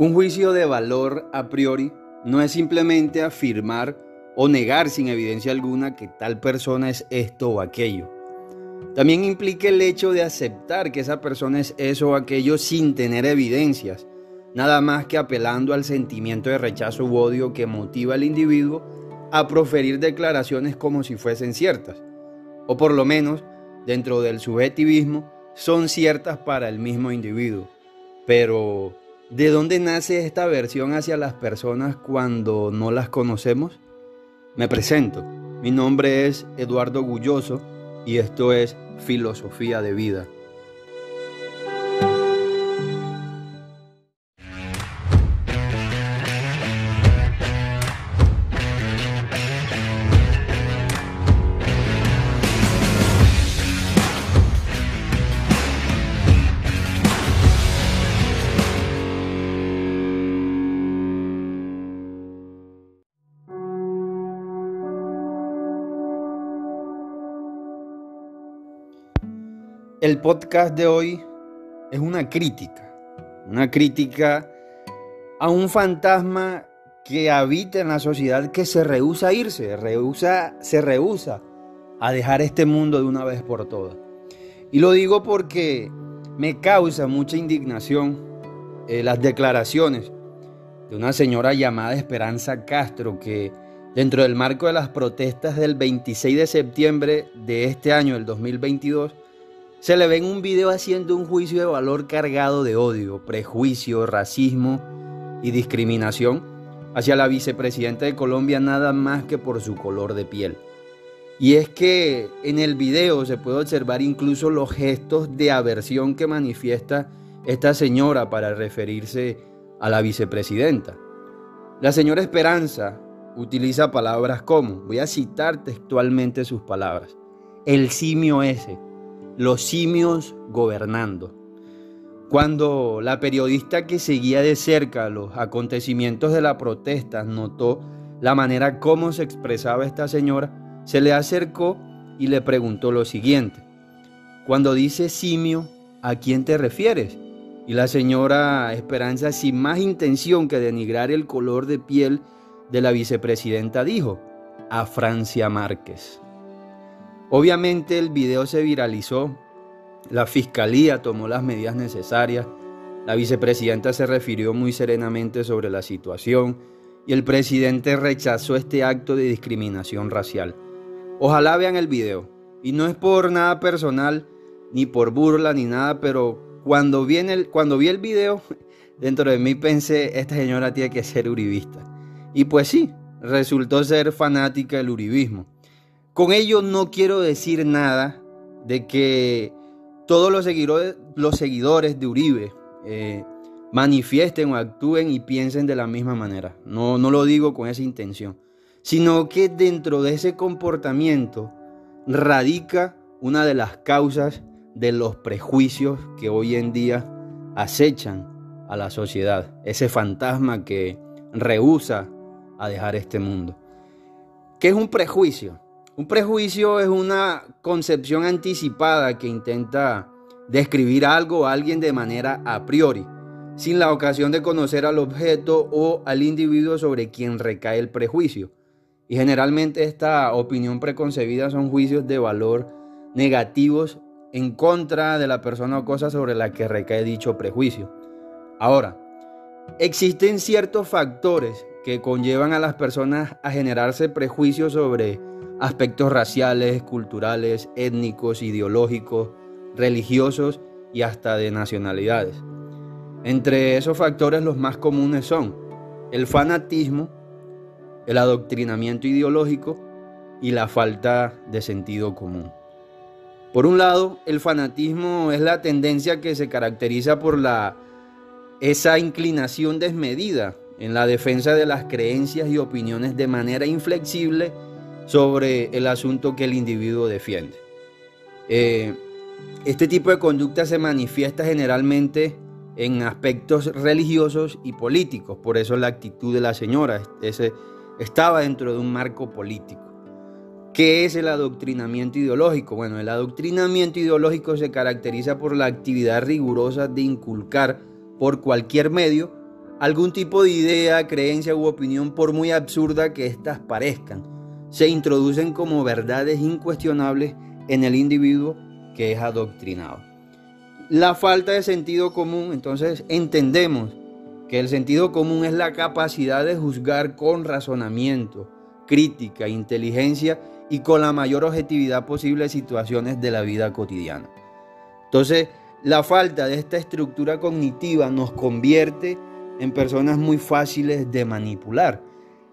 Un juicio de valor a priori no es simplemente afirmar o negar sin evidencia alguna que tal persona es esto o aquello. También implica el hecho de aceptar que esa persona es eso o aquello sin tener evidencias, nada más que apelando al sentimiento de rechazo u odio que motiva al individuo a proferir declaraciones como si fuesen ciertas, o por lo menos, dentro del subjetivismo, son ciertas para el mismo individuo. Pero, ¿de dónde nace esta aversión hacia las personas cuando no las conocemos? Me presento, mi nombre es Eduardo Gulloso y esto es Filosofía de Vida. El podcast de hoy es una crítica, una crítica a un fantasma que habita en la sociedad que se rehúsa a irse, rehúsa, se rehúsa a dejar este mundo de una vez por todas. Y lo digo porque me causa mucha indignación eh, las declaraciones de una señora llamada Esperanza Castro que dentro del marco de las protestas del 26 de septiembre de este año, el 2022, se le ve en un video haciendo un juicio de valor cargado de odio, prejuicio, racismo y discriminación hacia la vicepresidenta de Colombia nada más que por su color de piel. Y es que en el video se puede observar incluso los gestos de aversión que manifiesta esta señora para referirse a la vicepresidenta. La señora Esperanza utiliza palabras como, voy a citar textualmente sus palabras, el simio ese los simios gobernando. Cuando la periodista que seguía de cerca los acontecimientos de la protesta notó la manera como se expresaba esta señora, se le acercó y le preguntó lo siguiente. Cuando dice simio, ¿a quién te refieres? Y la señora Esperanza, sin más intención que denigrar el color de piel de la vicepresidenta, dijo, a Francia Márquez. Obviamente el video se viralizó, la fiscalía tomó las medidas necesarias, la vicepresidenta se refirió muy serenamente sobre la situación y el presidente rechazó este acto de discriminación racial. Ojalá vean el video. Y no es por nada personal, ni por burla, ni nada, pero cuando vi, el, cuando video, dentro de mí pensé, esta señora tiene que ser uribista. Y pues sí, resultó ser fanática del uribismo. Con ello no quiero decir nada de que todos los seguidores, de Uribe eh, manifiesten o actúen y piensen de la misma manera. No, no lo digo con esa intención, sino que dentro de ese comportamiento radica una de las causas de los prejuicios que hoy en día acechan a la sociedad, ese fantasma que rehúsa a dejar este mundo. ¿Qué es un prejuicio? Un prejuicio es una concepción anticipada que intenta describir algo o alguien de manera a priori, sin la ocasión de conocer al objeto o al individuo sobre quien recae el prejuicio. Y generalmente esta opinión preconcebida son juicios de valor negativos en contra de la persona o cosa sobre la que recae dicho prejuicio. Ahora, existen ciertos factores que conllevan a las personas a generarse prejuicios sobre aspectos raciales, culturales, étnicos, ideológicos, religiosos y hasta de nacionalidades. Entre esos factores los más comunes son el fanatismo, el adoctrinamiento ideológico y la falta de sentido común. Por un lado, el fanatismo es la tendencia que se caracteriza por la, esa inclinación desmedida en la defensa de las creencias y opiniones de manera inflexible sobre el asunto que el individuo defiende. Eh, este tipo de conducta se manifiesta generalmente en aspectos religiosos y políticos, por eso la actitud de la señora ese, estaba dentro de un marco político. ¿Qué es el adoctrinamiento ideológico? Bueno, el adoctrinamiento ideológico se caracteriza por la actividad rigurosa de inculcar por cualquier medio algún tipo de idea, creencia u opinión, por muy absurda que éstas parezcan, se introducen como verdades incuestionables en el individuo que es adoctrinado. La falta de sentido común, entonces entendemos que el sentido común es la capacidad de juzgar con razonamiento, crítica, inteligencia y con la mayor objetividad posible situaciones de la vida cotidiana. Entonces, la falta de esta estructura cognitiva nos convierte en personas muy fáciles de manipular.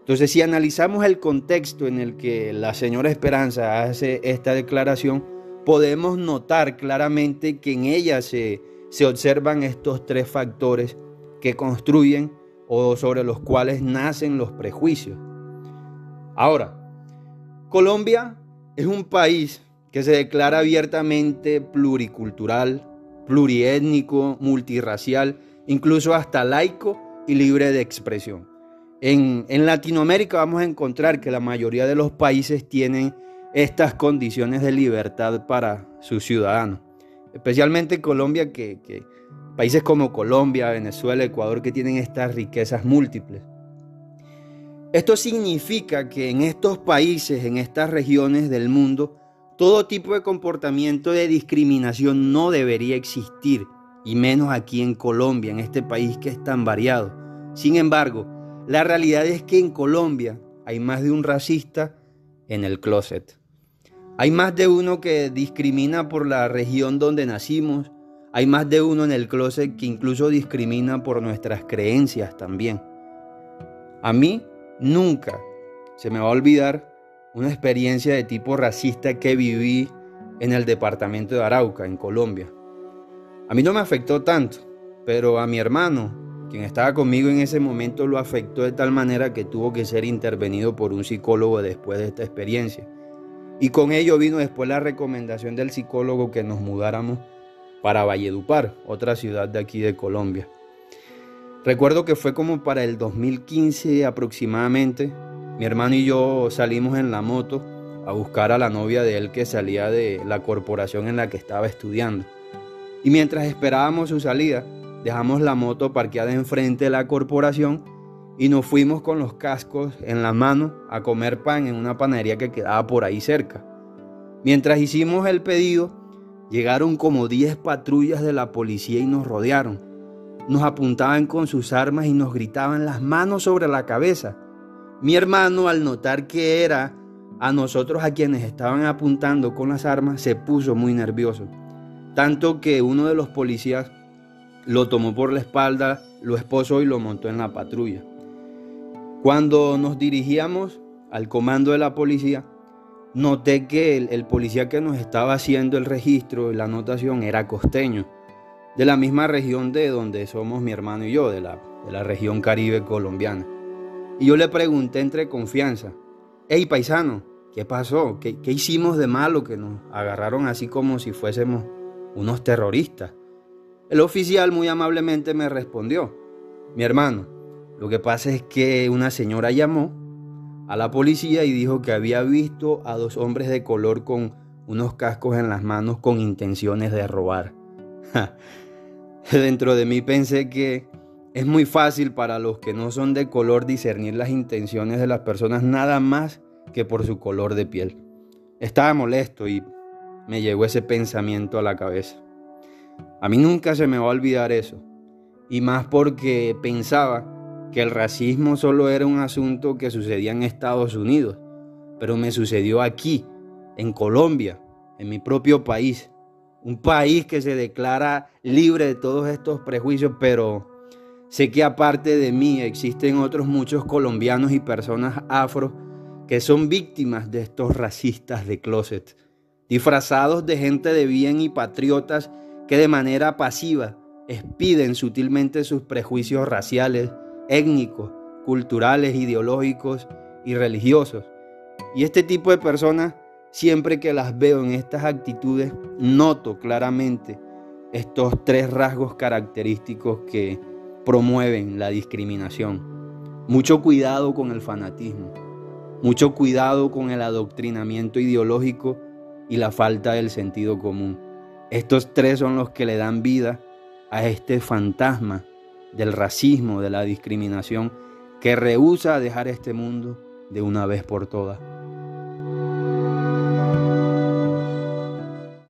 Entonces, si analizamos el contexto en el que la señora Esperanza hace esta declaración, podemos notar claramente que en ella se, se observan estos tres factores que construyen o sobre los cuales nacen los prejuicios. Ahora, Colombia es un país que se declara abiertamente pluricultural, pluriétnico, multirracial, incluso hasta laico y libre de expresión. En, en, Latinoamérica vamos a encontrar que la mayoría de los países tienen estas condiciones de libertad para sus ciudadanos, especialmente Colombia, que, que países como Colombia, Venezuela, Ecuador, que tienen estas riquezas múltiples. Esto significa que en estos países, en estas regiones del mundo, todo tipo de comportamiento de discriminación no debería existir, y menos aquí en Colombia, en este país que es tan variado. Sin embargo, la realidad es que en Colombia hay más de un racista en el closet. Hay más de uno que discrimina por la región donde nacimos. Hay más de uno en el closet que incluso discrimina por nuestras creencias también. A mí Nunca se me va a olvidar una experiencia de tipo racista que viví en el departamento de Arauca, en Colombia. A mí no me afectó tanto, pero a mi hermano, quien estaba conmigo en ese momento, lo afectó de tal manera que tuvo que ser intervenido por un psicólogo después de esta experiencia. Y con ello vino después la recomendación del psicólogo que nos mudáramos para Valledupar, otra ciudad de aquí de Colombia. Recuerdo que fue como para el 2015 aproximadamente. Mi hermano y yo salimos en la moto a buscar a la novia de él que salía de la corporación en la que estaba estudiando. Y mientras esperábamos su salida, dejamos la moto parqueada enfrente de la corporación y nos fuimos con los cascos en la mano a comer pan en una panadería que quedaba por ahí cerca. Mientras hicimos el pedido, llegaron como 10 patrullas de la policía y nos rodearon nos apuntaban con sus armas y nos gritaban las manos sobre la cabeza. Mi hermano, al notar que era a nosotros a quienes estaban apuntando con las armas, se puso muy nervioso. Tanto que uno de los policías lo tomó por la espalda, lo esposó y lo montó en la patrulla. Cuando nos dirigíamos al comando de la policía, noté que el, policía que nos estaba haciendo el registro la anotación era costeño de la misma región de donde somos mi hermano y yo, de la, de la región caribe colombiana. Y yo le pregunté entre confianza, hey paisano, ¿qué pasó? ¿Qué, ¿Qué hicimos de malo que nos agarraron así como si fuésemos unos terroristas? El oficial muy amablemente me respondió, mi hermano, lo que pasa es que una señora llamó a la policía y dijo que había visto a dos hombres de color con unos cascos en las manos con intenciones de robar. Dentro de mí pensé que es muy fácil para los que no son de color discernir las intenciones de las personas nada más que por su color de piel. Estaba molesto y me llegó ese pensamiento a la cabeza. A mí nunca se me va a olvidar eso. Y más porque pensaba que el racismo solo era un asunto que sucedía en Estados Unidos. Pero me sucedió aquí, en Colombia, en mi propio país un país que se declara libre de todos estos prejuicios, pero sé que aparte de mí existen otros muchos colombianos y personas afro que son víctimas de estos racistas de closet, disfrazados de gente de bien y patriotas que de manera pasiva expiden sutilmente sus prejuicios raciales, étnicos, culturales, ideológicos y religiosos. Y este tipo de personas Siempre que las veo en estas actitudes, noto claramente estos tres rasgos característicos que promueven la discriminación. Mucho cuidado con el fanatismo, mucho cuidado con el adoctrinamiento ideológico y la falta del sentido común. Estos tres son los que le dan vida a este fantasma del racismo, de la discriminación, que rehúsa dejar este mundo de una vez por todas.